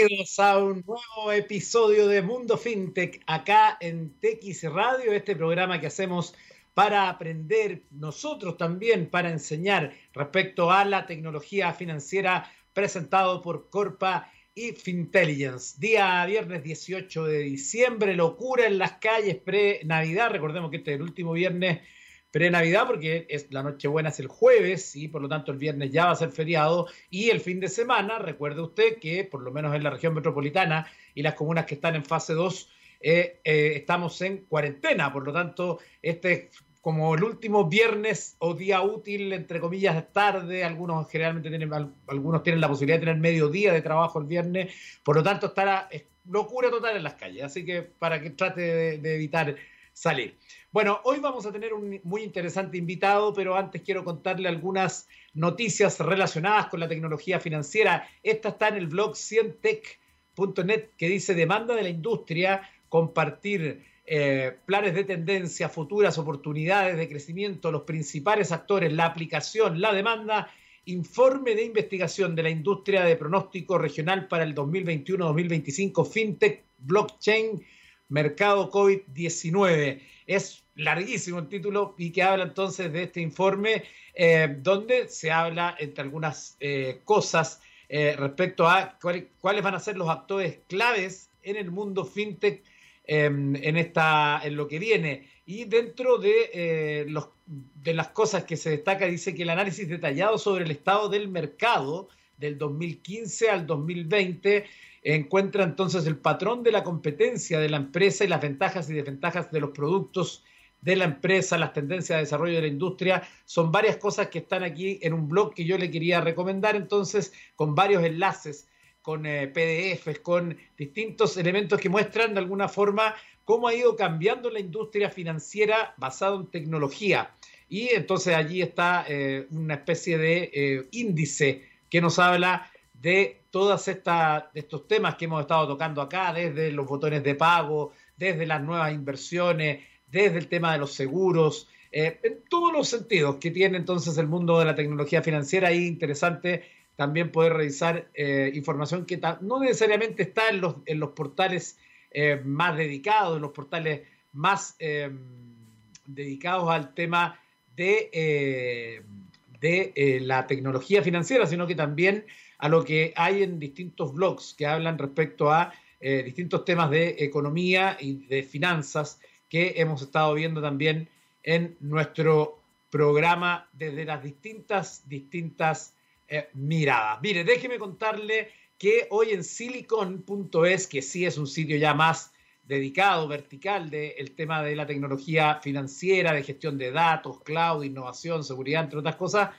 Bienvenidos a un nuevo episodio de Mundo FinTech acá en TX Radio, este programa que hacemos para aprender nosotros también, para enseñar respecto a la tecnología financiera presentado por Corpa y Fintelligence. Día viernes 18 de diciembre, locura en las calles pre-Navidad. Recordemos que este es el último viernes pre-Navidad porque es, la Nochebuena es el jueves y por lo tanto el viernes ya va a ser feriado y el fin de semana, recuerde usted que por lo menos en la región metropolitana y las comunas que están en fase 2 eh, eh, estamos en cuarentena, por lo tanto este es como el último viernes o día útil, entre comillas, tarde, algunos generalmente tienen, algunos tienen la posibilidad de tener medio día de trabajo el viernes, por lo tanto estará locura total en las calles, así que para que trate de evitar salir. Bueno, hoy vamos a tener un muy interesante invitado, pero antes quiero contarle algunas noticias relacionadas con la tecnología financiera. Esta está en el blog cientech.net que dice demanda de la industria, compartir eh, planes de tendencia, futuras oportunidades de crecimiento, los principales actores, la aplicación, la demanda, informe de investigación de la industria de pronóstico regional para el 2021-2025, FinTech, blockchain, mercado COVID-19. Es larguísimo el título y que habla entonces de este informe eh, donde se habla entre algunas eh, cosas eh, respecto a cuáles van a ser los actores claves en el mundo fintech em, en, esta, en lo que viene. Y dentro de, los, de las cosas que se destaca, dice que el análisis detallado sobre el estado del mercado del 2015 al 2020 encuentra entonces el patrón de la competencia de la empresa y las ventajas y desventajas de los productos de la empresa, las tendencias de desarrollo de la industria. Son varias cosas que están aquí en un blog que yo le quería recomendar entonces con varios enlaces, con eh, PDFs, con distintos elementos que muestran de alguna forma cómo ha ido cambiando la industria financiera basada en tecnología. Y entonces allí está eh, una especie de eh, índice que nos habla de todos estos temas que hemos estado tocando acá, desde los botones de pago, desde las nuevas inversiones, desde el tema de los seguros, eh, en todos los sentidos que tiene entonces el mundo de la tecnología financiera. Y interesante también poder revisar eh, información que no necesariamente está en los, en los portales eh, más dedicados, en los portales más dedicados al tema de, de la tecnología financiera, sino que también a lo que hay en distintos blogs que hablan respecto a distintos temas de economía y de finanzas que hemos estado viendo también en nuestro programa desde las distintas, distintas eh, miradas. Mire, déjeme contarle que hoy en silicon.es, que sí es un sitio ya más dedicado, vertical, del tema de la tecnología financiera, de gestión de datos, cloud, innovación, seguridad, entre otras cosas,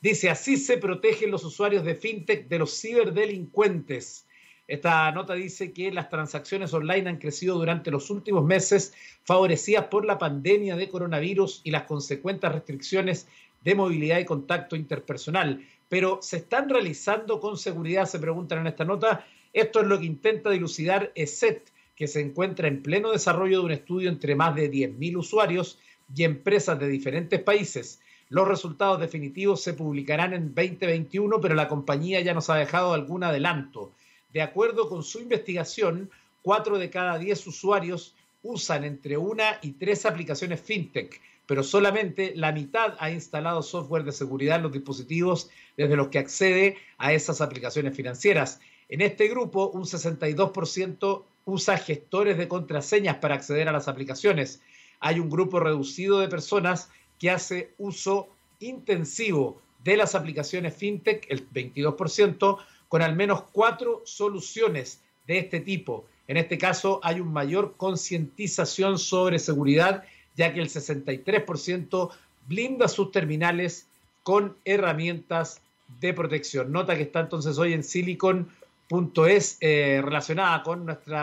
dice, así se protegen los usuarios de FinTech de los ciberdelincuentes. Esta nota dice que las transacciones online han crecido durante los últimos meses, favorecidas por la pandemia de coronavirus y las consecuentes restricciones de movilidad y contacto interpersonal. Pero ¿se están realizando con seguridad? Se preguntan en esta nota. Esto es lo que intenta dilucidar ESET, que se encuentra en pleno desarrollo de un estudio entre más de 10.000 usuarios y empresas de diferentes países. Los resultados definitivos se publicarán en 2021, pero la compañía ya nos ha dejado algún adelanto. De acuerdo con su investigación, cuatro de cada diez usuarios usan entre una y tres aplicaciones fintech, pero solamente la mitad ha instalado software de seguridad en los dispositivos desde los que accede a esas aplicaciones financieras. En este grupo, un 62% usa gestores de contraseñas para acceder a las aplicaciones. Hay un grupo reducido de personas que hace uso intensivo de las aplicaciones fintech, el 22%, con al menos cuatro soluciones de este tipo. En este caso hay una mayor concientización sobre seguridad, ya que el 63% blinda sus terminales con herramientas de protección. Nota que está entonces hoy en silicon.es eh, relacionada con nuestro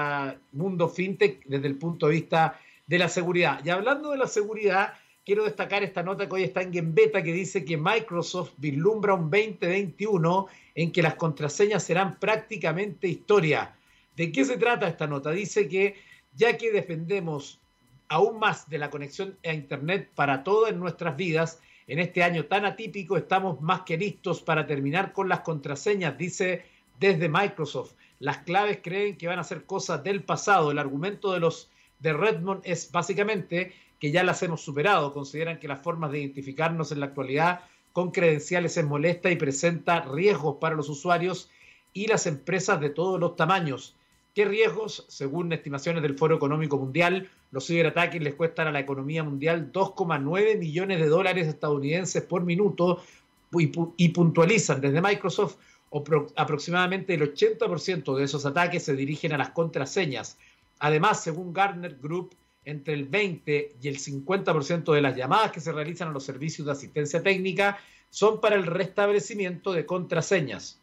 mundo fintech desde el punto de vista de la seguridad. Y hablando de la seguridad, quiero destacar esta nota que hoy está en Gembeta que dice que Microsoft vislumbra un 2021 en que las contraseñas serán prácticamente historia. ¿De qué se trata esta nota? Dice que ya que dependemos aún más de la conexión a Internet para todas nuestras vidas, en este año tan atípico estamos más que listos para terminar con las contraseñas, dice desde Microsoft. las claves creen que van a ser cosas del pasado. El argumento de los de Redmond es básicamente que ya las hemos superado. Consideran que las formas de identificarnos en la actualidad con credenciales es molesta y presenta riesgos para los usuarios y las empresas de todos los tamaños. ¿Qué riesgos? Según estimaciones del Foro Económico Mundial, los ciberataques les cuestan a la economía mundial 2,9 millones de dólares estadounidenses por minuto y, puntualizan desde Microsoft aproximadamente el 80% de esos ataques se dirigen a las contraseñas. Además, según Gartner Group, entre el 20 y el 50% de las llamadas que se realizan a los servicios de asistencia técnica son para el restablecimiento de contraseñas.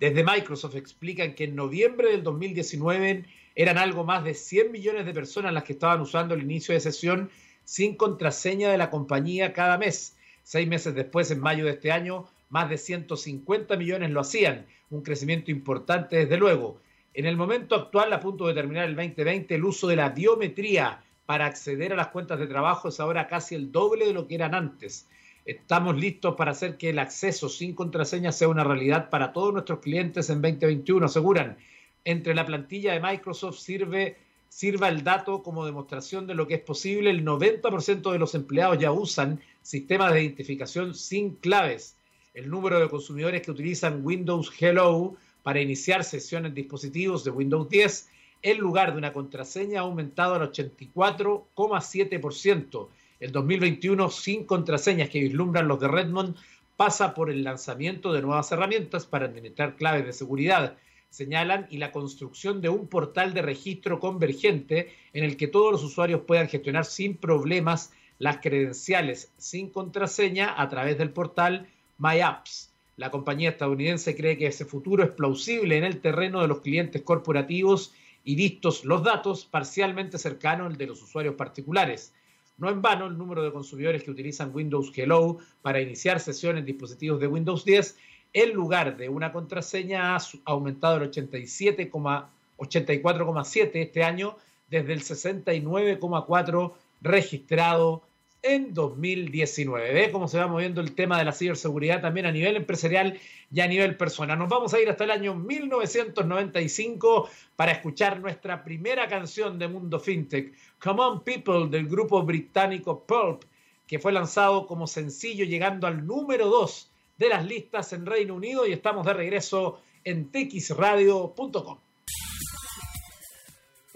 Desde Microsoft explican que en noviembre del 2019 eran algo más de 100 millones de personas las que estaban usando el inicio de sesión sin contraseña de la compañía cada mes. Seis meses después, en mayo de este año, más de 150 millones lo hacían, un crecimiento importante desde luego. En el momento actual, a punto de terminar el 2020, el uso de la biometría para acceder a las cuentas de trabajo es ahora casi el doble de lo que eran antes. Estamos listos para hacer que el acceso sin contraseña sea una realidad para todos nuestros clientes en 2021, aseguran. Entre la plantilla de Microsoft sirve, sirva el dato como demostración de lo que es posible. El 90% de los empleados ya usan sistemas de identificación sin claves. El número de consumidores que utilizan Windows Hello para iniciar sesiones en dispositivos de Windows 10 en lugar de una contraseña ha aumentado al 84,7%. El 2021 sin contraseñas que vislumbran los de Redmond pasa por el lanzamiento de nuevas herramientas para administrar claves de seguridad, señalan, y la construcción de un portal de registro convergente en el que todos los usuarios puedan gestionar sin problemas las credenciales sin contraseña a través del portal MyApps. La compañía estadounidense cree que ese futuro es plausible en el terreno de los clientes corporativos y vistos los datos parcialmente cercano al de los usuarios particulares. No en vano, el número de consumidores que utilizan Windows Hello para iniciar sesión en dispositivos de Windows 10 en lugar de una contraseña ha aumentado el 87,84,7 este año desde el 69,4 registrado en 2019. Ve cómo se va moviendo el tema de la ciberseguridad también a nivel empresarial y a nivel personal. Nos vamos a ir hasta el año 1995 para escuchar nuestra primera canción de Mundo FinTech, Come On People, del grupo británico Pulp, que fue lanzado como sencillo llegando al número 2 de las listas en Reino Unido y estamos de regreso en txradio.com.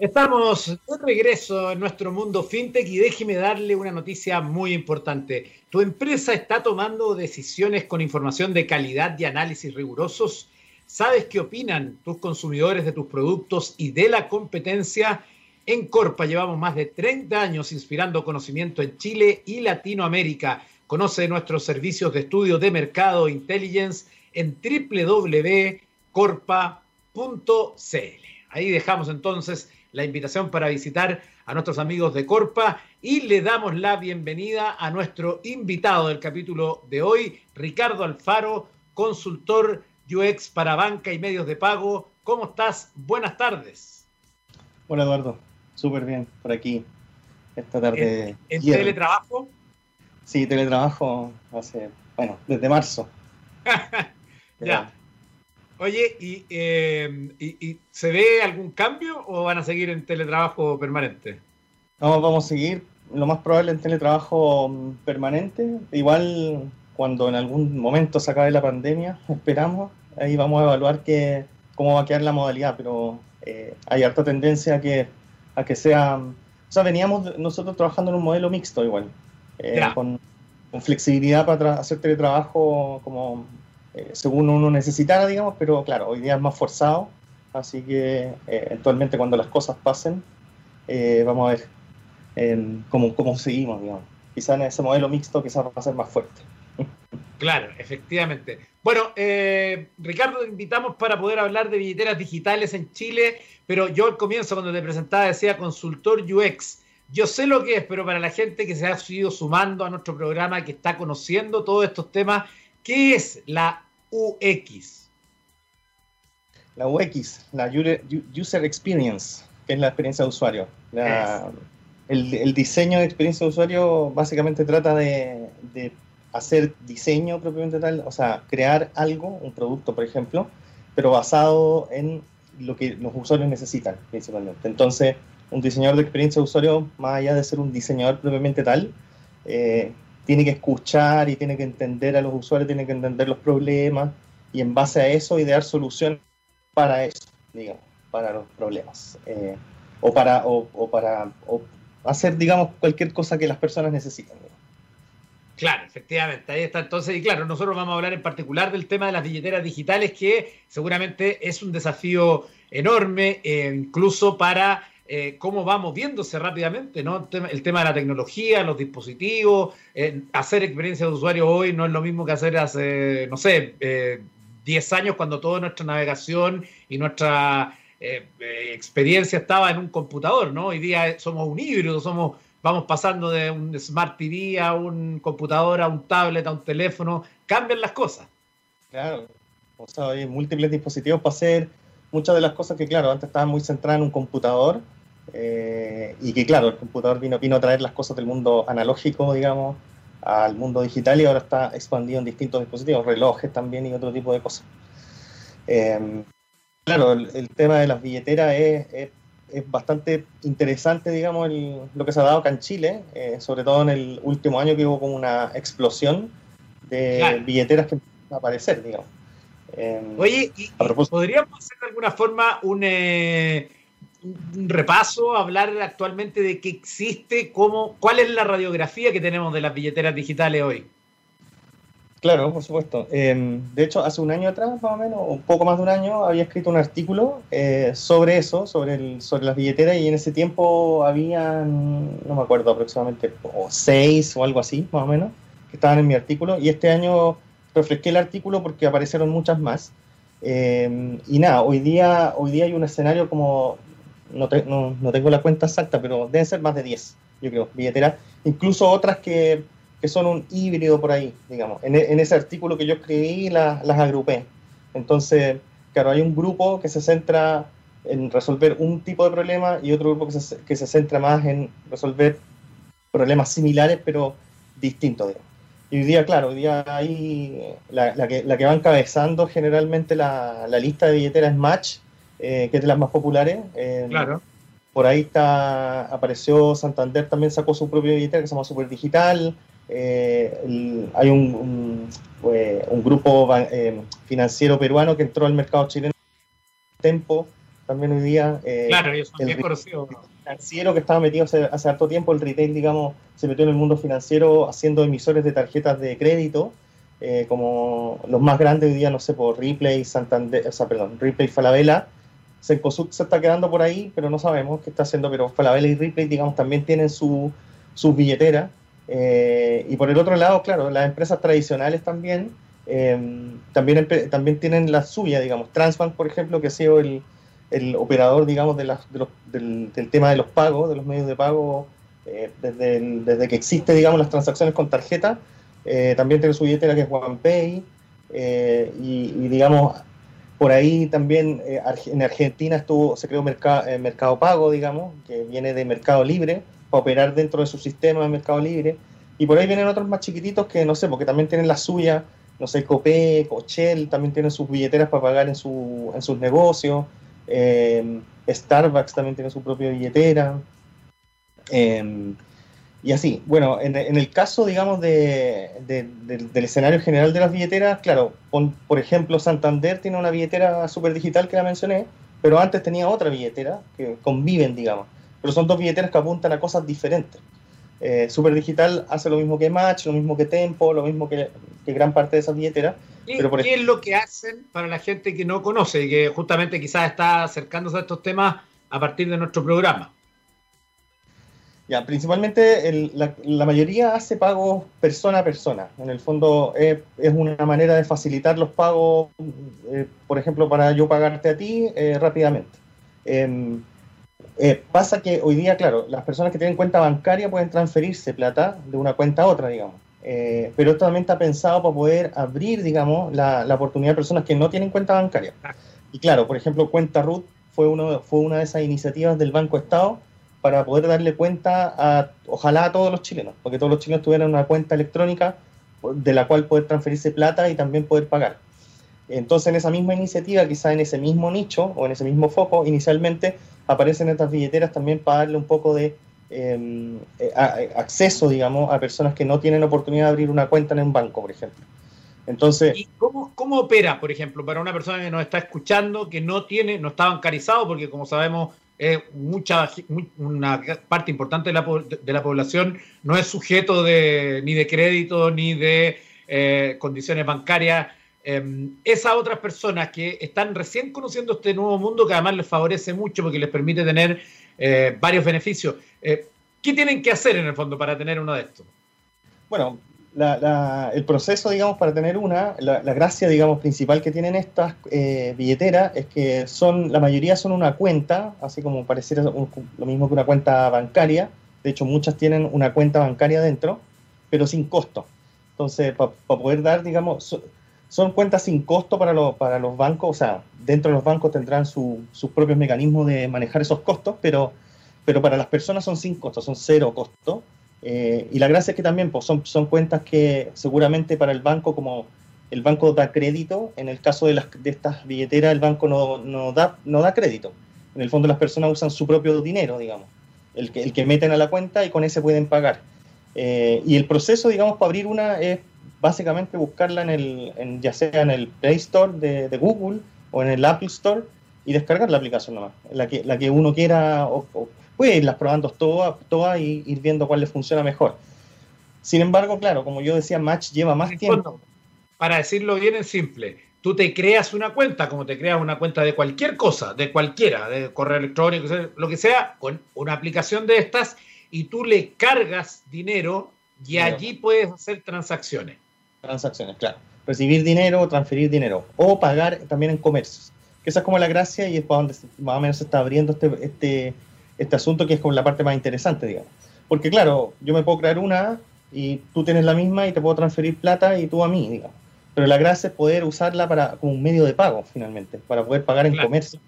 Estamos de regreso en nuestro mundo fintech y déjeme darle una noticia muy importante. Tu empresa está tomando decisiones con información de calidad y análisis rigurosos. ¿Sabes qué opinan tus consumidores de tus productos y de la competencia? En Corpa llevamos más de 30 años inspirando conocimiento en Chile y Latinoamérica. Conoce nuestros servicios de estudio de mercado e intelligence en www.corpa.cl. Ahí dejamos entonces la invitación para visitar a nuestros amigos de Corpa y le damos la bienvenida a nuestro invitado del capítulo de hoy, Ricardo Alfaro, consultor UX para banca y medios de pago. ¿Cómo estás? Buenas tardes. Hola Eduardo, súper bien por aquí esta tarde. ¿En, teletrabajo? Sí, teletrabajo hace, bueno, desde marzo. ya. Oye, eh, ¿y, se ve algún cambio o van a seguir en teletrabajo permanente? No, vamos a seguir lo más probable en teletrabajo mm, permanente. Igual cuando en algún momento se acabe la pandemia, esperamos, ahí vamos a evaluar que, cómo va a quedar la modalidad, pero eh, hay harta tendencia a que, a que sea... O sea, veníamos nosotros trabajando en un modelo mixto igual, eh, con, con, flexibilidad para hacer teletrabajo como eh, según uno necesitara, digamos, pero claro, hoy día es más forzado, así que eh, eventualmente cuando las cosas pasen, eh, vamos a ver cómo, cómo seguimos, digamos. Quizá en ese modelo mixto quizás va a ser más fuerte. Claro, efectivamente. Bueno, Ricardo, te invitamos para poder hablar de billeteras digitales en Chile, pero yo al comienzo cuando te presentaba decía consultor UX. Yo sé lo que es, pero para la gente que se ha ido sumando a nuestro programa, que está conociendo todos estos temas, ¿Qué es la UX? La UX, la User Experience, que es la experiencia de usuario. el, diseño de experiencia de usuario básicamente trata de, hacer diseño propiamente tal, o sea, crear algo, un producto, por ejemplo, pero basado en lo que los usuarios necesitan principalmente. Entonces, un diseñador de experiencia de usuario, más allá de ser un diseñador propiamente tal, eh, tiene que escuchar y tiene que entender a los usuarios, tiene que entender los problemas y en base a eso idear soluciones para eso, digamos, para los problemas. Eh, o para, o, para hacer, digamos, cualquier cosa que las personas necesiten. Claro, efectivamente, ahí está entonces, y claro, nosotros vamos a hablar en particular del tema de las billeteras digitales, que seguramente es un desafío enorme, eh, incluso para eh, cómo va moviéndose rápidamente, ¿no? El tema, de la tecnología, los dispositivos, eh, hacer experiencia de usuario hoy no es lo mismo que hacer hace, no sé, 10 años cuando toda nuestra navegación y nuestra experiencia estaba en un computador, ¿no? Hoy día somos un híbrido, somos vamos pasando de un Smart TV a un computador, a un tablet, a un teléfono, cambian las cosas. Claro, o sea, hay múltiples dispositivos para hacer muchas de las cosas que, claro, antes estaban muy centradas en un computador eh, y que, claro, el computador vino, vino a traer las cosas del mundo analógico, digamos, al mundo digital y ahora está expandido en distintos dispositivos, relojes también y otro tipo de cosas. Eh, claro, el, tema de las billeteras es es bastante interesante, digamos, lo que se ha dado acá en Chile, eh, sobre todo en el último año que hubo como una explosión de billeteras que a aparecer, digamos. Em, Oye, ¿podríamos hacer de alguna forma eh, un, repaso, hablar actualmente de qué existe, cómo, cuál es la radiografía que tenemos de las billeteras digitales hoy? Claro, por supuesto. Em, de hecho, hace un año atrás, más o menos, un poco más de un año, había escrito un artículo eh, sobre eso, sobre, el, sobre las billeteras, y en ese tiempo habían, no me acuerdo, aproximadamente o seis o algo así, más o menos, que estaban en mi artículo, y este año refresqué el artículo porque aparecieron muchas más. Em, y nada, hoy día, hoy día hay un escenario como, no, no, no tengo la cuenta exacta, pero deben ser más de 10, yo creo, billeteras, incluso otras que que son un híbrido por ahí, digamos. En, en ese artículo que yo escribí las agrupé. Entonces, claro, hay un grupo que se centra en resolver un tipo de problema y otro grupo que se, que se centra más en resolver problemas similares pero distintos. Digamos. Y hoy día, claro, hoy día hay la, la, que, la que va encabezando generalmente la, la lista de billeteras Match, eh, que es de las más populares. Eh, claro. Por ahí está, apareció Santander, también sacó su propia billetera que se llama Super Digital. Eh, hay un, eh, un, grupo eh, financiero peruano que entró al mercado chileno Tempo, también hoy día. claro, ellos son bien conocidos. Financiero que estaba metido hace, hace harto tiempo, el retail, digamos, se metió en el mundo financiero haciendo emisores de tarjetas de crédito, como los más grandes hoy día, no sé, por Ripley, Santander, o sea, perdón, Ripley, Falabella. Cencosud se está quedando por ahí, pero no sabemos qué está haciendo, pero Falabella y Ripley, digamos, también tienen su, sus billeteras eh, y por el otro lado, claro, las empresas tradicionales también, eh, también, también tienen la suya, digamos. Transbank, por ejemplo, que ha sido el, el operador, digamos, de, del, tema de los pagos, de los medios de pago, eh, desde, desde que existe, digamos, las transacciones con tarjeta. también tiene su billetera que es OnePay. Y, y, digamos, por ahí también en Argentina estuvo, se creó Mercado, Mercado Pago, digamos, que viene de Mercado Libre para operar dentro de su sistema de mercado libre. Y por ahí vienen otros más chiquititos que no sé, porque también tienen la suya, no sé, Copec, Cochel, también tienen sus billeteras para pagar en, su, en sus negocios. Eh, Starbucks también tiene su propia billetera. Eh, y así, bueno, en, el caso, digamos, de, del escenario general de las billeteras, claro, por ejemplo, Santander tiene una billetera super digital que la mencioné, pero antes tenía otra billetera que conviven, digamos pero son dos billeteras que apuntan a cosas diferentes. Eh, Super Digital hace lo mismo que Match, lo mismo que Tempo, lo mismo que, gran parte de esas billeteras. ¿Qué es lo que hacen para la gente que no conoce y que justamente quizás está acercándose a estos temas a partir de nuestro programa? Ya, principalmente la, mayoría hace pagos persona a persona. En el fondo es, una manera de facilitar los pagos, eh, por ejemplo, para yo pagarte a ti eh, rápidamente. Eh, pasa que hoy día, claro, las personas que tienen cuenta bancaria pueden transferirse plata de una cuenta a otra, digamos. Eh, pero esto también está pensado para poder abrir, digamos, la, oportunidad de personas que no tienen cuenta bancaria. Y claro, por ejemplo, Cuenta RUT fue, uno, fue una de esas iniciativas del Banco Estado para poder darle cuenta a, ojalá a todos los chilenos, porque todos los chilenos tuvieran una cuenta electrónica de la cual poder transferirse plata y también poder pagar. Entonces, en esa misma iniciativa, quizá en ese mismo nicho o en ese mismo foco, inicialmente aparecen estas billeteras también para darle un poco de em, eh, acceso, digamos, a personas que no tienen oportunidad de abrir una cuenta en un banco, por ejemplo. Entonces, ¿Y cómo, opera, por ejemplo, para una persona que nos está escuchando, que no tiene, no está bancarizado, porque como sabemos, mucha, una parte importante de la, de la, población no es sujeto de, ni de crédito ni de eh, condiciones bancarias. Em, esas otras personas que están recién conociendo este nuevo mundo, que además les favorece mucho porque les permite tener eh, varios beneficios, eh, ¿qué tienen que hacer en el fondo para tener uno de estos? Bueno, el proceso, digamos, para tener una, la, gracia, digamos, principal que tienen estas eh, billeteras es que son, la mayoría son una cuenta, así como pareciera lo mismo que una cuenta bancaria. De hecho, muchas tienen una cuenta bancaria dentro, pero sin costo. Entonces, para poder dar, digamos, son cuentas sin costo para, para los bancos, o sea, dentro de los bancos tendrán sus propios mecanismos de manejar esos costos, pero, pero para las personas son sin costo, son cero costo eh, y la gracia es que también pues, son, son cuentas que seguramente para el banco, como el banco da crédito, en el caso de, las, de estas billeteras el banco no, no, da, no da crédito. En el fondo las personas usan su propio dinero, digamos, el que, el que meten a la cuenta y con ese pueden pagar. Eh, y el proceso, digamos, para abrir una es básicamente buscarla en el, en, ya sea en el Play Store de, de, Google o en el Apple Store y descargar la aplicación nomás, la que, la que uno quiera o, puede irlas probando todas, todas y ir viendo cuál le funciona mejor. Sin embargo, claro, como yo decía, Match lleva más tiempo. Para decirlo bien en simple, tú te creas una cuenta, como te creas una cuenta de cualquier cosa, de cualquiera, de correo electrónico, lo que sea, con una aplicación de estas, y tú le cargas dinero y allí puedes hacer transacciones. Transacciones, claro. Recibir dinero, transferir dinero, o pagar también en comercios. Que esa es como la gracia y es para donde más o menos se está abriendo este, este este asunto que es como la parte más interesante, digamos. Porque claro, yo me puedo crear una y tú tienes la misma y te puedo transferir plata y tú a mí, digamos. Pero la gracia es poder usarla para, como un medio de pago, finalmente, para poder pagar en comercio,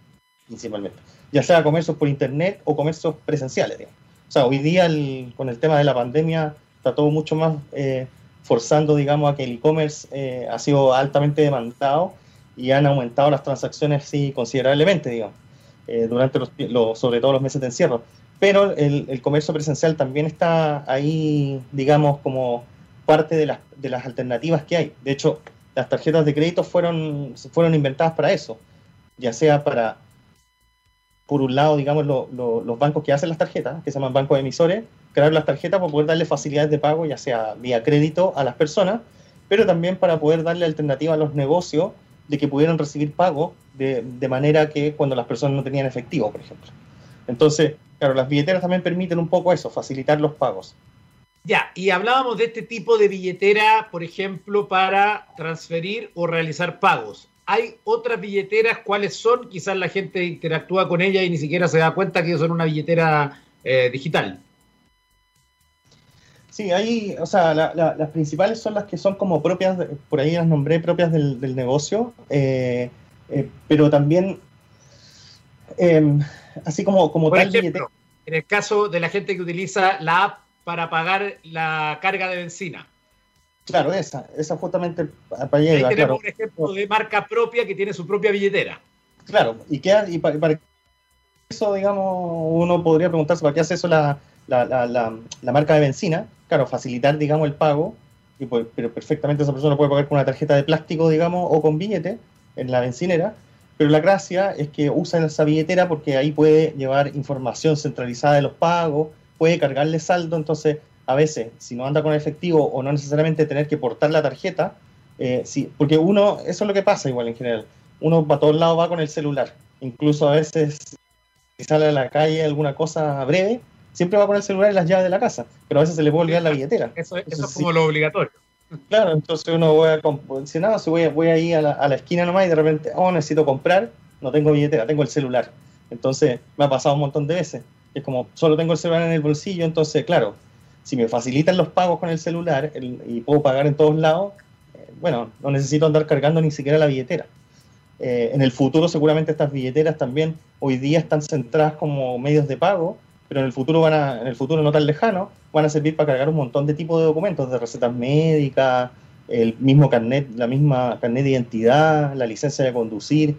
principalmente. Ya sea comercios por internet o comercios presenciales, digamos. O sea, hoy día con el tema de la pandemia está todo mucho más eh, forzando, digamos, a que el e-commerce eh, ha sido altamente demandado y han aumentado las transacciones considerablemente, digamos. Eh, durante los, sobre todo los meses de encierro. Pero el, comercio presencial también está ahí, digamos, como parte de las, de las alternativas que hay. De hecho, las tarjetas de crédito fueron, fueron inventadas para eso, ya sea para, por un lado, digamos, los bancos que hacen las tarjetas, que se llaman bancos emisores, crear las tarjetas para poder darle facilidades de pago, ya sea vía crédito a las personas, pero también para poder darle alternativa a los negocios de que pudieran recibir pago de, de, manera que cuando las personas no tenían efectivo, por ejemplo. Entonces, claro, las billeteras también permiten un poco eso, facilitar los pagos. Ya, y hablábamos de este tipo de billetera, por ejemplo, para transferir o realizar pagos. ¿Hay otras billeteras? ¿Cuáles son? Quizás la gente interactúa con ella y ni siquiera se da cuenta que son una billetera eh, digital. Sí, hay, o sea, las principales son las que son como propias, por ahí las nombré propias del, negocio, eh, eh, pero también, em, así como, como por Ejemplo, en el caso de la gente que utiliza la app para pagar la carga de benzina. Claro, esa, esa justamente para Ahí tenemos un ejemplo de marca propia que tiene su propia billetera. Claro, y, qué, y para, para eso, digamos, uno podría preguntarse, ¿para qué hace eso la, la, la, la, marca de benzina? claro, facilitar, digamos, el pago, y pues, pero perfectamente esa persona puede pagar con una tarjeta de plástico, digamos, o con billete en la bencinera, pero la gracia es que usa esa billetera porque ahí puede llevar información centralizada de los pagos, puede cargarle saldo, entonces a veces, si no anda con efectivo o no necesariamente tener que portar la tarjeta, eh, sí, porque uno, eso es lo que pasa igual en general, uno para todos lados va con el celular, incluso a veces si sale a la calle alguna cosa breve, siempre va con el celular y las llaves de la casa, pero a veces se le puede olvidar la billetera. Eso, es como lo obligatorio. Claro, entonces uno voy a, si no, si voy, voy ahí a la, a la esquina nomás y de repente, oh, necesito comprar, no tengo billetera, tengo el celular. Entonces me ha pasado un montón de veces. Es como, solo tengo el celular en el bolsillo, entonces, claro, si me facilitan los pagos con el celular y puedo pagar en todos lados, eh, bueno, no necesito andar cargando ni siquiera la billetera. Eh, en el futuro seguramente estas billeteras también hoy día están centradas como medios de pago pero en el futuro en el futuro no tan lejano, van a servir para cargar un montón de tipos de documentos, de recetas médicas, el mismo carnet, la misma carnet de identidad, la licencia de conducir,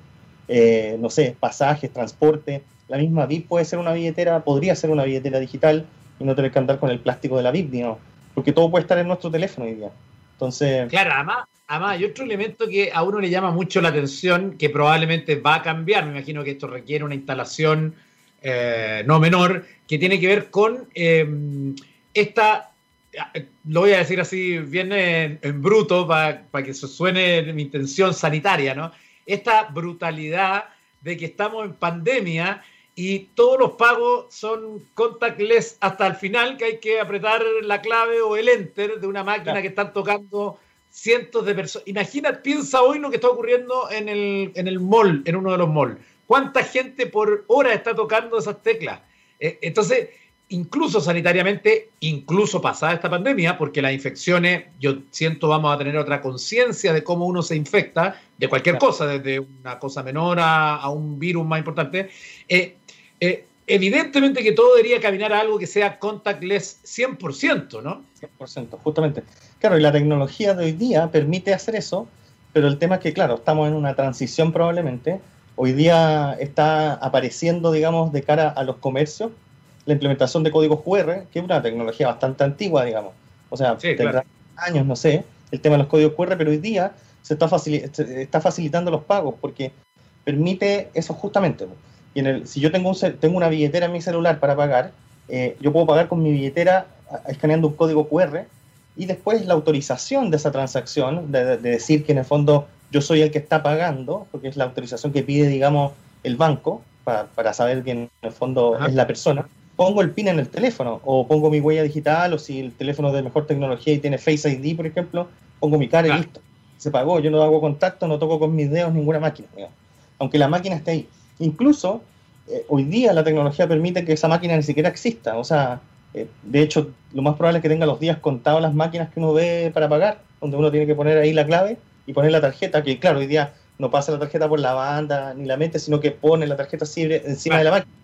eh, no sé, pasajes, transporte. La misma VIP puede ser una billetera, podría ser una billetera digital y no tener que andar con el plástico de la VIP, ¿no? porque todo puede estar en nuestro teléfono hoy día. Entonces... Claro, además, además hay otro elemento que a uno le llama mucho la atención, que probablemente va a cambiar, me imagino que esto requiere una instalación eh, no menor, que tiene que ver con eh, esta lo voy a decir así bien en, bruto para que se suene mi intención sanitaria, ¿no? Esta brutalidad de que estamos en pandemia y todos los pagos son contactless hasta el final, que hay que apretar la clave o el enter de una máquina que están tocando cientos de personas. Imagina, piensa hoy lo que está ocurriendo en el, en el mall, en uno de los malls. ¿Cuánta gente por hora está tocando esas teclas? Eh, entonces, incluso sanitariamente, incluso pasada esta pandemia, porque las infecciones, yo siento, vamos a tener otra conciencia de cómo uno se infecta, de cualquier cosa, desde una cosa menor a, un virus más importante. Eh, eh, evidentemente que todo debería caminar a algo que sea contactless 100%, ¿no? 100%, justamente. Claro, y la tecnología de hoy día permite hacer eso, pero el tema es que, claro, estamos en una transición probablemente. Hoy día está apareciendo, digamos, de cara a los comercios la implementación de códigos QR, que es una tecnología bastante antigua, digamos. O sea, tendrá años, no sé, el tema de los códigos QR, pero hoy día se está, está facilitando los pagos porque permite eso justamente. Y en el, si yo tengo, un, tengo una billetera en mi celular para pagar, eh, yo puedo pagar con mi billetera escaneando un código QR y después la autorización de esa transacción, de, decir que en el fondo yo soy el que está pagando, porque es la autorización que pide, digamos, el banco, para, para saber que en el fondo es la persona pongo el PIN en el teléfono o pongo mi huella digital o si el teléfono es de mejor tecnología y tiene Face ID, por ejemplo, pongo mi cara y listo. Se pagó, yo no hago contacto, no toco con mis dedos ninguna máquina, aunque la máquina esté ahí. Incluso eh, hoy día la tecnología permite que esa máquina ni siquiera exista, o sea, eh, de hecho, lo más probable es que tenga los días contados las máquinas que uno ve para pagar, donde uno tiene que poner ahí la clave y poner la tarjeta, que claro, hoy día no pasa la tarjeta por la banda ni la mete, sino que pone la tarjeta encima de la máquina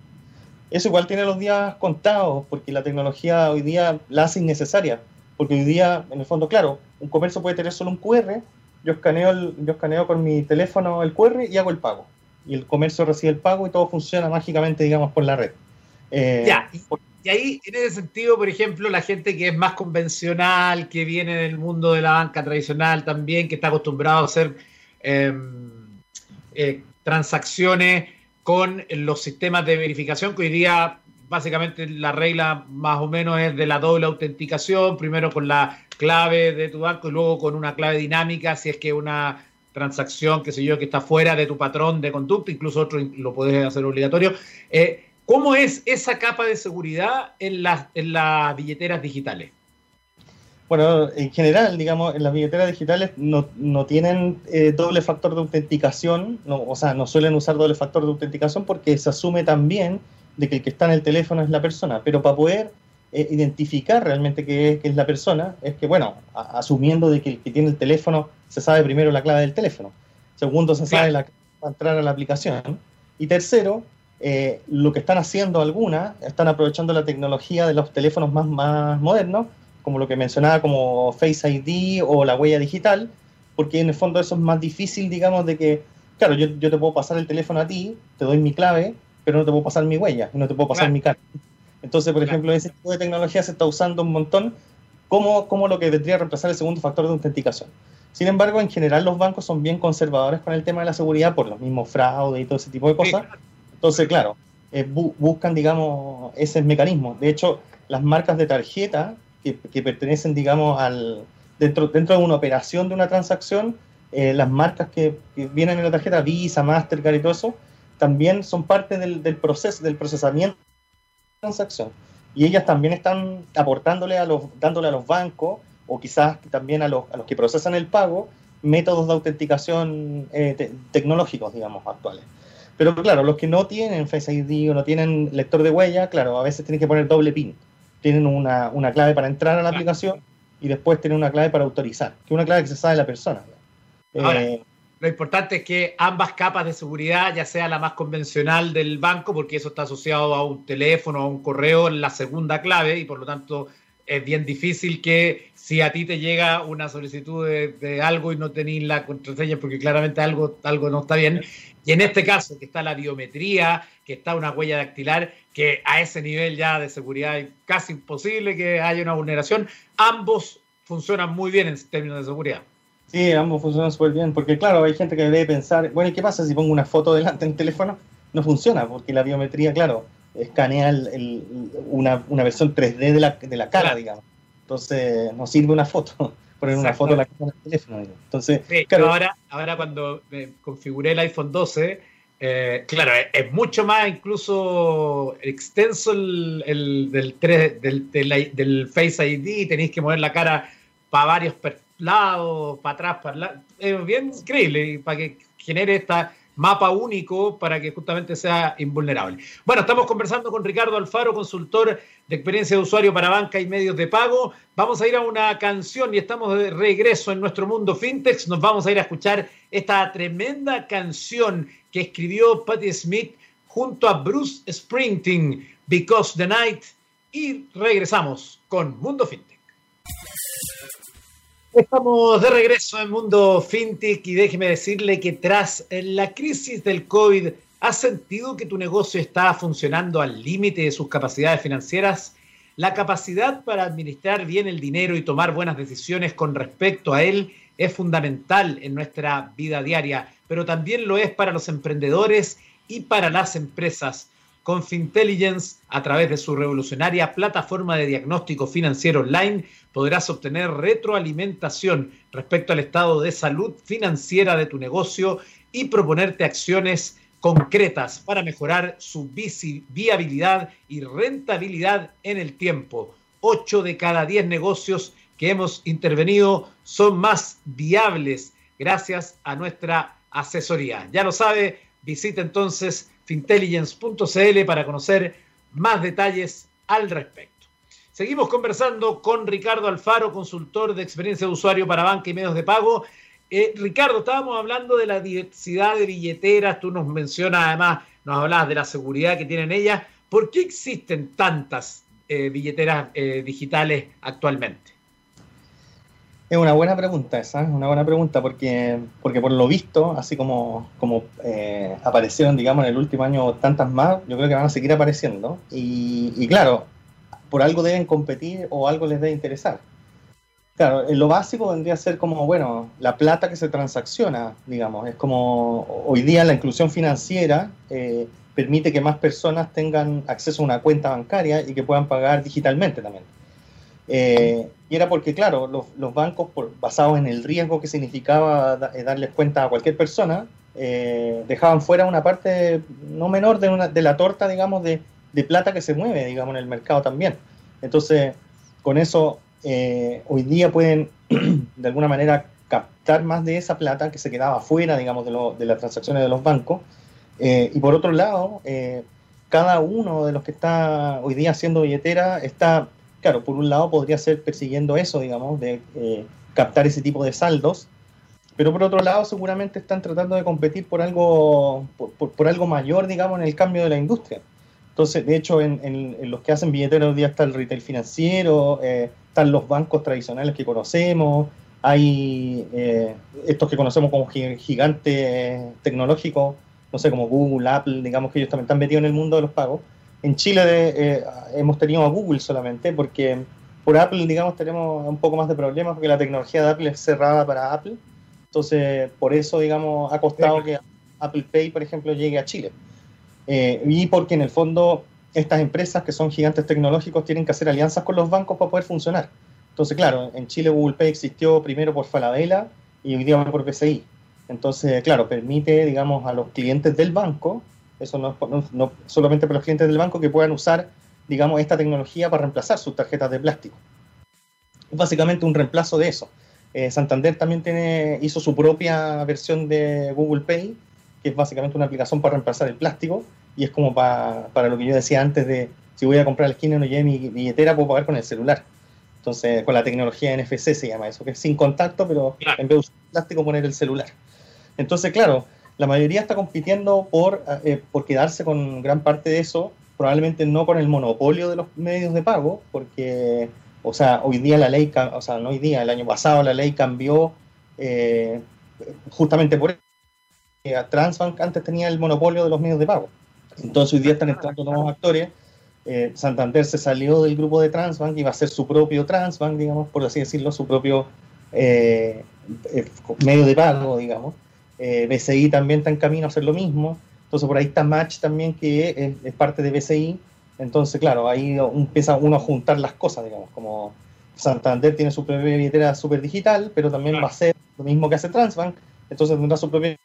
eso igual tiene los días contados, porque la tecnología hoy día la hace innecesaria. Porque hoy día, en el fondo, claro, un comercio puede tener solo un QR, yo escaneo, el, yo escaneo con mi teléfono el QR y hago el pago. Y el comercio recibe el pago y todo funciona mágicamente, digamos, por la red. Eh, ya, y, ahí, en ese sentido, por ejemplo, la gente que es más convencional, que viene del mundo de la banca tradicional también, que está acostumbrado a hacer em, eh, transacciones con los sistemas de verificación que hoy día básicamente la regla más o menos es de la doble autenticación, primero con la clave de tu banco y luego con una clave dinámica si es que una transacción, qué sé yo, que está fuera de tu patrón de conducta, incluso otro lo puedes hacer obligatorio. Eh, ¿Cómo es esa capa de seguridad en las, en las billeteras digitales? Bueno, en general, digamos, en las billeteras digitales no, no tienen eh, doble factor de autenticación, o sea, no suelen usar doble factor de autenticación porque se asume también de que el que está en el teléfono es la persona, pero para poder eh, identificar realmente que es, es, la persona, es que, bueno, asumiendo de que el que tiene el teléfono se sabe primero la clave del teléfono, segundo se sabe la clave para entrar a la aplicación, y tercero, eh, lo que están haciendo algunas, están aprovechando la tecnología de los teléfonos más, más modernos como lo que mencionaba como Face ID o la huella digital, porque en el fondo eso es más difícil, digamos, de que, claro, yo, yo te puedo pasar el teléfono a ti, te doy mi clave, pero no te puedo pasar mi huella, no te puedo pasar mi cara. Entonces, por ejemplo, ese tipo de tecnología se está usando un montón como, como lo que tendría que reemplazar el segundo factor de autenticación. Sin embargo, en general los bancos son bien conservadores con el tema de la seguridad por los mismos fraudes y todo ese tipo de cosas. Entonces, claro, eh, buscan, digamos, ese mecanismo. De hecho, las marcas de tarjeta que, pertenecen, digamos, al dentro, dentro de una operación de una transacción, eh, las marcas que, vienen en la tarjeta, Visa, Mastercard y todo eso, también son parte del, del proceso, del procesamiento transacción. Y ellas también están aportándole a los, dándole a los bancos, o quizás también a los, a los que procesan el pago, métodos de autenticación eh, tecnológicos, digamos, actuales. Pero claro, los que no tienen Face ID o no tienen lector de huella, claro, a veces tienen que poner doble PIN tienen una, una clave para entrar a la aplicación y después tienen una clave para autorizar, que es una clave que se sabe de la persona. Eh, lo importante es que ambas capas de seguridad, ya sea la más convencional del banco, porque eso está asociado a un teléfono, a un correo, la segunda clave, y por lo tanto es bien difícil que si a ti te llega una solicitud de, algo y no tenéis la contraseña porque claramente algo, algo no está bien. Y en este caso, que está la biometría, que está una huella dactilar, que a ese nivel ya de seguridad es casi imposible que haya una vulneración, ambos funcionan muy bien en términos de seguridad. Sí, ambos funcionan súper bien, porque claro, hay gente que debe pensar, bueno, ¿y qué pasa si pongo una foto delante en teléfono? No funciona, porque la biometría, claro, escanea una, versión 3D de la, de la cara, digamos. Entonces, no sirve una foto, poner una foto en la cámara del teléfono. Entonces, ahora, ahora cuando me configuré el iPhone 12, eh, claro, es, mucho más incluso extenso el, del, 3, del, del, Face ID, tenéis que mover la cara para varios lados, para atrás, para lado. Es bien increíble para que genere esta mapa único para que justamente sea invulnerable. Bueno, estamos conversando con Ricardo Alfaro, consultor de experiencia de usuario para banca y medios de pago. Vamos a ir a una canción y estamos de regreso en nuestro mundo fintech. Nos vamos a ir a escuchar esta tremenda canción que escribió Patti Smith junto a Bruce Springsteen, Because the Night, y regresamos con Mundo Fintech. Estamos de regreso en Mundo FinTech y déjeme decirle que tras la crisis del COVID, ¿has sentido que tu negocio está funcionando al límite de sus capacidades financieras? La capacidad para administrar bien el dinero y tomar buenas decisiones con respecto a él es fundamental en nuestra vida diaria, pero también lo es para los emprendedores y para las empresas. Con Fintelligence, a través de su revolucionaria plataforma de diagnóstico financiero online, podrás obtener retroalimentación respecto al estado de salud financiera de tu negocio y proponerte acciones concretas para mejorar su viabilidad y rentabilidad en el tiempo. Ocho de cada diez negocios que hemos intervenido son más viables gracias a nuestra asesoría. Ya lo sabe, visita entonces fintelligence.cl para conocer más detalles al respecto. Seguimos conversando con Ricardo Alfaro, consultor de experiencia de usuario para banca y medios de pago. Eh, Ricardo, estábamos hablando de la diversidad de billeteras, tú nos mencionas además, nos hablabas de la seguridad que tienen ellas. ¿Por qué existen tantas eh, billeteras eh, digitales actualmente? Es una buena pregunta esa, es una buena pregunta porque, porque por lo visto, así como, como eh, aparecieron, digamos, en el último año tantas más, yo creo que van a seguir apareciendo. Y, claro, por algo deben competir o algo les debe interesar. Claro, lo básico vendría a ser como, bueno, la plata que se transacciona, digamos, es como hoy día la inclusión financiera eh, permite que más personas tengan acceso a una cuenta bancaria y que puedan pagar digitalmente también. Eh, y era porque, claro, los, bancos, basados en el riesgo que significaba eh, darles cuenta a cualquier persona, eh, dejaban fuera una parte no menor de, una, de la torta, digamos, de, de, plata que se mueve, digamos, en el mercado también. Entonces, con eso, hoy día pueden, de alguna manera, captar más de esa plata que se quedaba fuera, digamos, de, de las transacciones de los bancos. y por otro lado, cada uno de los que está hoy día haciendo billetera está claro, por un lado podría ser persiguiendo eso, digamos, de eh, captar ese tipo de saldos, pero por otro lado seguramente están tratando de competir por algo, por, algo mayor, digamos, en el cambio de la industria. Entonces, de hecho, en, los que hacen billeteros hoy día está el retail financiero, eh, están los bancos tradicionales que conocemos, hay eh, estos que conocemos como gigantes tecnológicos, no sé, como Google, Apple, digamos que ellos también están metidos en el mundo de los pagos. En Chile eh, hemos tenido a Google solamente porque por Apple, digamos, tenemos un poco más de problemas porque la tecnología de Apple es cerrada para Apple. Entonces, por eso, digamos, ha costado que Apple Pay, por ejemplo, llegue a Chile. Eh, y porque en el fondo estas empresas que son gigantes tecnológicos tienen que hacer alianzas con los bancos para poder funcionar. Entonces, claro, en Chile Google Pay existió primero por Falabella y hoy día por PCI. Entonces, claro, permite, digamos, a los clientes del banco eso no, no, solamente para los clientes del banco que puedan usar, digamos, esta tecnología para reemplazar sus tarjetas de plástico. Es básicamente un reemplazo de eso. Eh, Santander también tiene, hizo su propia versión de Google Pay, que es básicamente una aplicación para reemplazar el plástico, y es como para, para lo que yo decía antes de si voy a comprar a la esquina y no lleve mi billetera, puedo pagar con el celular. Entonces, con la tecnología NFC se llama eso, que es sin contacto, pero en vez de usar plástico, poner el celular. Entonces, claro, la mayoría está compitiendo por, eh, por quedarse con gran parte de eso, probablemente no con el monopolio de los medios de pago, porque o sea, hoy día la ley, o sea, no hoy día, el año pasado la ley cambió eh, justamente por eso. Transbank antes tenía el monopolio de los medios de pago. Entonces hoy día están entrando nuevos actores. Eh, Santander se salió del grupo de Transbank y va a ser su propio Transbank, digamos, por así decirlo, su propio medio de pago, digamos. BCI también está en camino a hacer lo mismo. Entonces por ahí está Match también, que es parte de BCI entonces, claro, ahí empieza uno a juntar las cosas, digamos, como Santander tiene su propia billetera súper digital, pero también va a ser lo mismo que hace Transbank, entonces tendrá su propia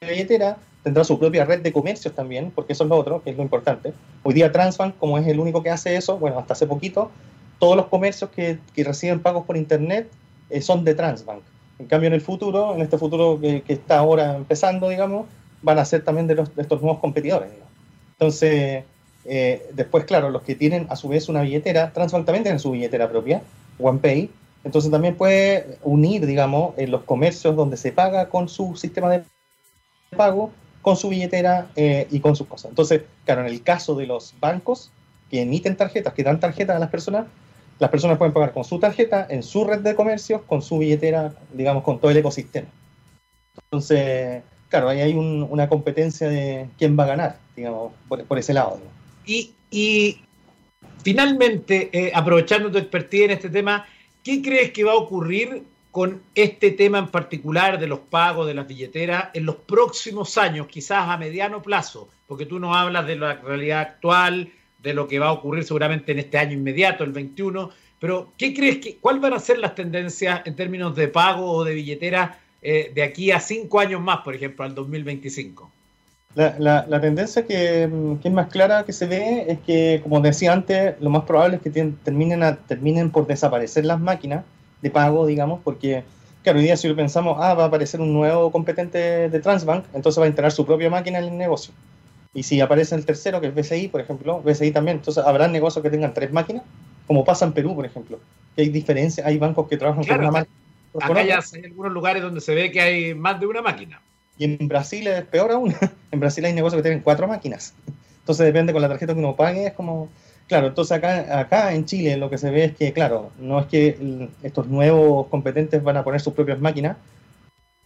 billetera, tendrá su propia red de comercios también, porque eso es lo otro, que es lo importante. Hoy día Transbank, como es el único que hace eso, bueno, hasta hace poquito, todos los comercios que, reciben pagos por Internet eh, son de Transbank. En cambio, en el futuro, en este futuro que, está ahora empezando, digamos, van a ser también de, los, de estos nuevos competidores. Entonces, eh, después, claro, los que tienen a su vez una billetera, Transbank también tiene su billetera propia, OnePay. Entonces también puede unir, digamos, en los comercios donde se paga con su sistema de pago, con su billetera eh, y con sus cosas. Entonces, claro, en el caso de los bancos que emiten tarjetas, que dan tarjetas a las personas, las personas pueden pagar con su tarjeta, en su red de comercios, con su billetera, digamos, con todo el ecosistema. Entonces, claro, ahí hay una competencia de quién va a ganar, digamos, por, ese lado. Y, finalmente, eh, aprovechando tu expertise en este tema, ¿qué crees que va a ocurrir con este tema en particular de los pagos de las billeteras en los próximos años, quizás a mediano plazo? Porque tú nos hablas de la realidad actual, de lo que va a ocurrir seguramente en este año inmediato, el 21, pero ¿qué crees que, cuáles van a ser las tendencias en términos de pago o de billetera eh, de aquí a cinco años más, por ejemplo, al 2025? La, la, tendencia que, es más clara que se ve es que, como decía antes, lo más probable es que terminen, terminen por desaparecer las máquinas de pago, digamos, porque, claro, hoy día si lo pensamos, ah, va a aparecer un nuevo competente de Transbank, entonces va a instalar su propia máquina en el negocio. Y si aparece el tercero, que es BCI, por ejemplo, BCI también, entonces habrá negocios que tengan tres máquinas, como pasa en Perú, por ejemplo. Que hay diferencias, hay bancos que trabajan con una máquina. Acá ya hay algunos lugares donde se ve que hay más de una máquina. Y en Brasil es peor aún. en Brasil hay negocios que tienen cuatro máquinas. Entonces depende con la tarjeta que uno pague, es como... Claro, entonces acá, acá en Chile lo que se ve es que, claro, no es que estos nuevos competentes van a poner sus propias máquinas.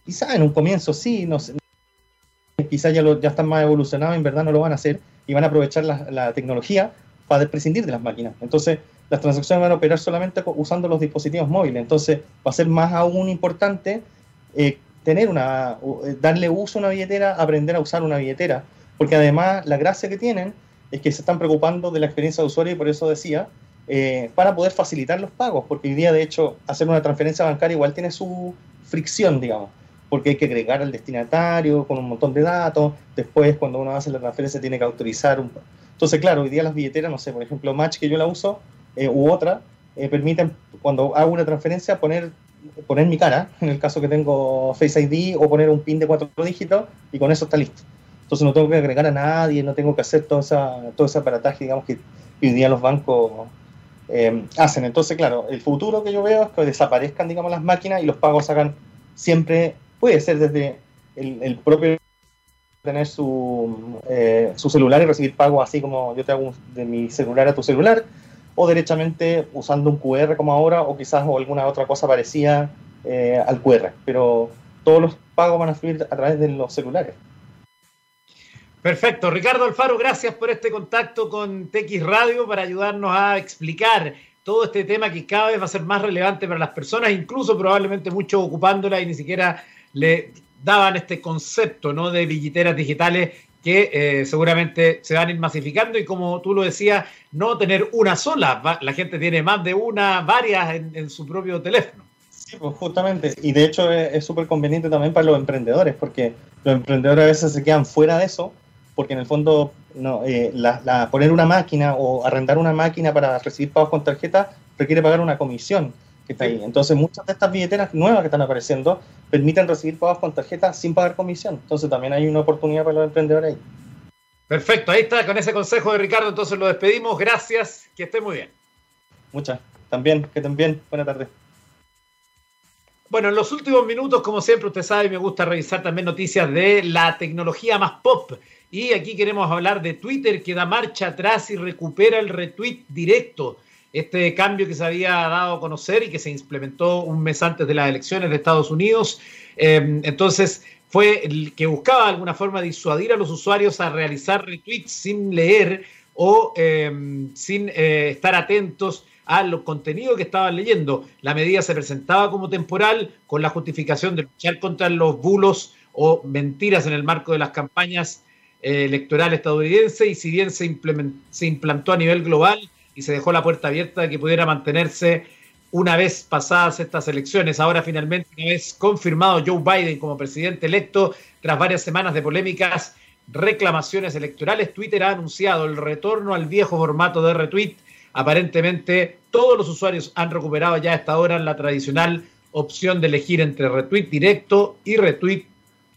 Quizá en un comienzo sí, no sé, quizás ya, ya están más evolucionados, en verdad no lo van a hacer y van a aprovechar la, tecnología para prescindir de las máquinas. Entonces, las transacciones van a operar solamente usando los dispositivos móviles. Entonces, va a ser más aún importante eh, tener una, eh, darle uso a una billetera, aprender a usar una billetera, porque además la gracia que tienen es que se están preocupando de la experiencia de usuario y por eso decía, eh, para poder facilitar los pagos, porque hoy día de hecho hacer una transferencia bancaria igual tiene su fricción, digamos, porque hay que agregar al destinatario con un montón de datos, después cuando uno hace la transferencia tiene que autorizar un... Entonces, claro, hoy día las billeteras, no sé, por ejemplo, Match que yo la uso, eh, u otra, permiten cuando hago una transferencia poner poner mi cara, en el caso que tengo Face ID, o poner un pin de cuatro dígitos y con eso está listo. Entonces no tengo que agregar a nadie, no tengo que hacer todo, esa, todo ese aparataje, digamos, que hoy día los bancos eh, hacen. Entonces, claro, el futuro que yo veo es que desaparezcan, digamos, las máquinas y los pagos hagan siempre, puede ser desde el, propio tener su, eh, su celular y recibir pago así como yo te hago de mi celular a tu celular, o derechamente usando un QR como ahora o quizás o alguna otra cosa parecida eh, al QR. Pero todos los pagos van a fluir a través de los celulares. Perfecto. Ricardo Alfaro, gracias por este contacto con TX Radio para ayudarnos a explicar todo este tema que cada vez va a ser más relevante para las personas, incluso probablemente muchos ocupándola y ni siquiera le daban este concepto ¿no? de billeteras digitales que eh, seguramente se van a ir masificando y como tú lo decías, no tener una sola, la gente tiene más de una, varias en, su propio teléfono. Sí, pues justamente, y de hecho es súper conveniente también para los emprendedores, porque los emprendedores a veces se quedan fuera de eso, porque en el fondo no, eh, la, poner una máquina o arrendar una máquina para recibir pagos con tarjeta requiere pagar una comisión que está ahí. Entonces muchas de estas billeteras nuevas que están apareciendo permiten recibir pagos con tarjeta sin pagar comisión. Entonces también hay una oportunidad para los emprendedores ahí. Perfecto, ahí está, con ese consejo de Ricardo, entonces lo despedimos. Gracias, que esté muy bien. Muchas, también, que estén bien. Buenas tardes. Bueno, en los últimos minutos, como siempre, usted sabe, me gusta revisar también noticias de la tecnología más pop. Y aquí queremos hablar de Twitter que da marcha atrás y recupera el retweet directo. Este cambio que se había dado a conocer y que se implementó un mes antes de las elecciones de Estados Unidos. Em, entonces, fue el que buscaba de alguna forma disuadir a los usuarios a realizar retweets sin leer o em, sin eh, estar atentos a los contenidos que estaban leyendo. La medida se presentaba como temporal con la justificación de luchar contra los bulos o mentiras en el marco de las campañas eh, electorales estadounidenses y si bien se, se implantó a nivel global y se dejó la puerta abierta de que pudiera mantenerse una vez pasadas estas elecciones. Ahora finalmente, una vez confirmado Joe Biden como presidente electo, tras varias semanas de polémicas reclamaciones electorales, Twitter ha anunciado el retorno al viejo formato de retweet Aparentemente, todos los usuarios han recuperado ya a esta hora la tradicional opción de elegir entre retweet directo y retweet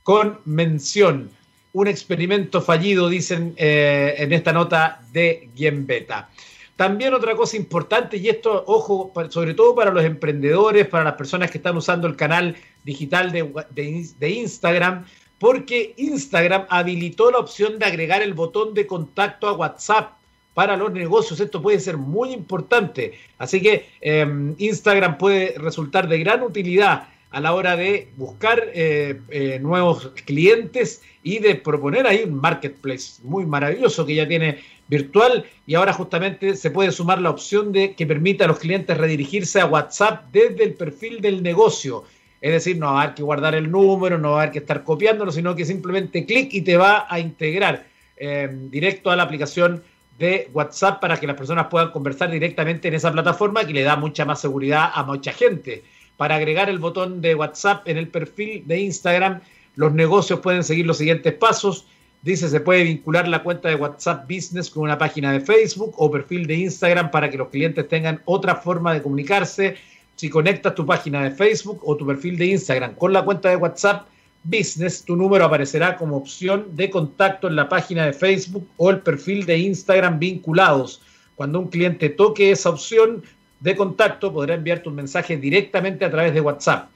con mención. Un experimento fallido, dicen eh, en esta nota de Beta. También otra cosa importante, y esto, ojo, sobre todo para los emprendedores, para las personas que están usando el canal digital de Instagram, porque Instagram habilitó la opción de agregar el botón de contacto a WhatsApp para los negocios. Esto puede ser muy importante. Así que em, Instagram puede resultar de gran utilidad a la hora de buscar eh, eh, nuevos clientes y de proponer ahí un marketplace muy maravilloso que ya tiene virtual y ahora justamente se puede sumar la opción de que permita a los clientes redirigirse a WhatsApp desde el perfil del negocio. Es decir, no va a haber que guardar el número, no va a haber que estar copiándolo, sino que simplemente clic y te va a integrar em, directo a la aplicación de WhatsApp para que las personas puedan conversar directamente en esa plataforma que le da mucha más seguridad a mucha gente. Para agregar el botón de WhatsApp en el perfil de Instagram, los negocios pueden seguir los siguientes pasos. Dice, se puede vincular la cuenta de WhatsApp Business con una página de Facebook o perfil de Instagram para que los clientes tengan otra forma de comunicarse. Si conectas tu página de Facebook o tu perfil de Instagram con la cuenta de WhatsApp, Business, tu número aparecerá como opción de contacto en la página de Facebook o el perfil de Instagram vinculados. Cuando un cliente toque esa opción de contacto, podrá enviarte un mensaje directamente a través de WhatsApp.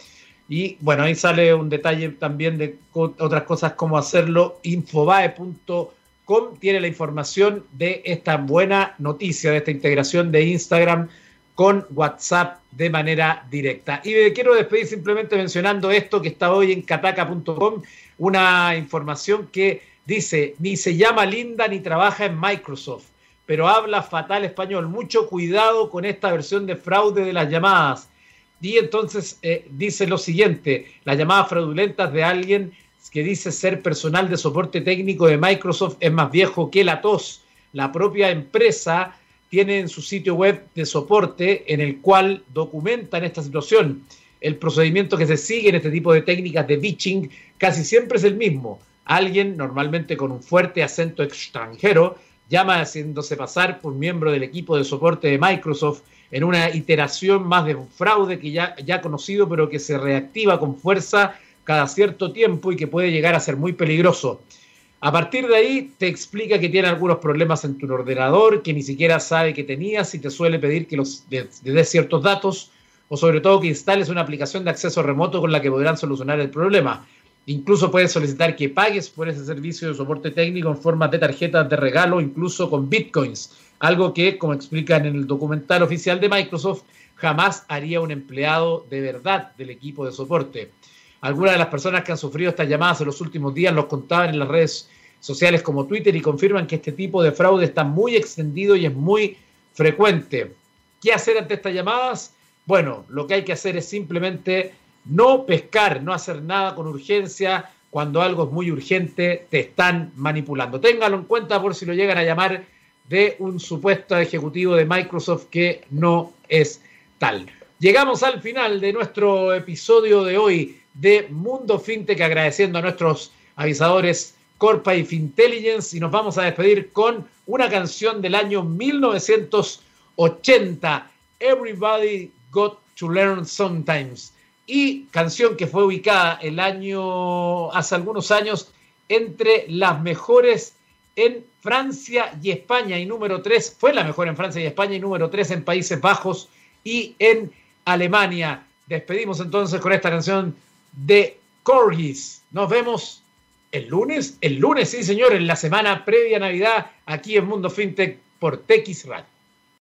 Y bueno, ahí sale un detalle también de otras cosas como hacerlo. Infobae.com tiene la información de esta buena noticia, de esta integración de Instagram con WhatsApp de manera directa. Y me quiero despedir simplemente mencionando esto que está hoy en kataka.com, una información que dice, ni se llama Linda ni trabaja en Microsoft, pero habla fatal español. Mucho cuidado con esta versión de fraude de las llamadas. Y entonces eh, dice lo siguiente, las llamadas fraudulentas de alguien que dice ser personal de soporte técnico de Microsoft es más viejo que la tos. La propia empresa tiene en su sitio web de soporte en el cual documentan esta situación. El procedimiento que se sigue en este tipo de técnicas de bitching casi siempre es el mismo. Alguien, normalmente con un fuerte acento extranjero, llama haciéndose pasar por miembro del equipo de soporte de Microsoft en una iteración más de un fraude que ya, ya conocido, pero que se reactiva con fuerza cada cierto tiempo y que puede llegar a ser muy peligroso. A partir de ahí te explica que tiene algunos problemas en tu ordenador, que ni siquiera sabe que tenías y te suele pedir que los des ciertos datos o sobre todo que instales una aplicación de acceso remoto con la que podrán solucionar el problema. Incluso puedes solicitar que pagues por ese servicio de soporte técnico en forma de tarjetas de regalo, incluso con bitcoins, algo que, como explican en el documental oficial de Microsoft, jamás haría un empleado de verdad del equipo de soporte. Algunas de las personas que han sufrido estas llamadas en los últimos días los contaban en las redes sociales como Twitter y confirman que este tipo de fraude está muy extendido y es muy frecuente. ¿Qué hacer ante estas llamadas? Bueno, lo que hay que hacer es simplemente no pescar, no hacer nada con urgencia. Cuando algo es muy urgente, te están manipulando. Téngalo en cuenta por si lo llegan a llamar de un supuesto ejecutivo de Microsoft que no es tal. Llegamos al final de nuestro episodio de hoy de Mundo FinTech, agradeciendo a nuestros avisadores Corpa y Fintelligence y nos vamos a despedir con una canción del año 1980, Everybody Got to Learn Sometimes, y canción que fue ubicada el año, hace algunos años, entre las mejores en Francia y España y número 3, fue la mejor en Francia y España y número 3 en Países Bajos y en Alemania. Despedimos entonces con esta canción de Corgis. Nos vemos el lunes. El lunes, sí, señor, en la semana previa a Navidad, aquí en Mundo FinTech por TX Radio.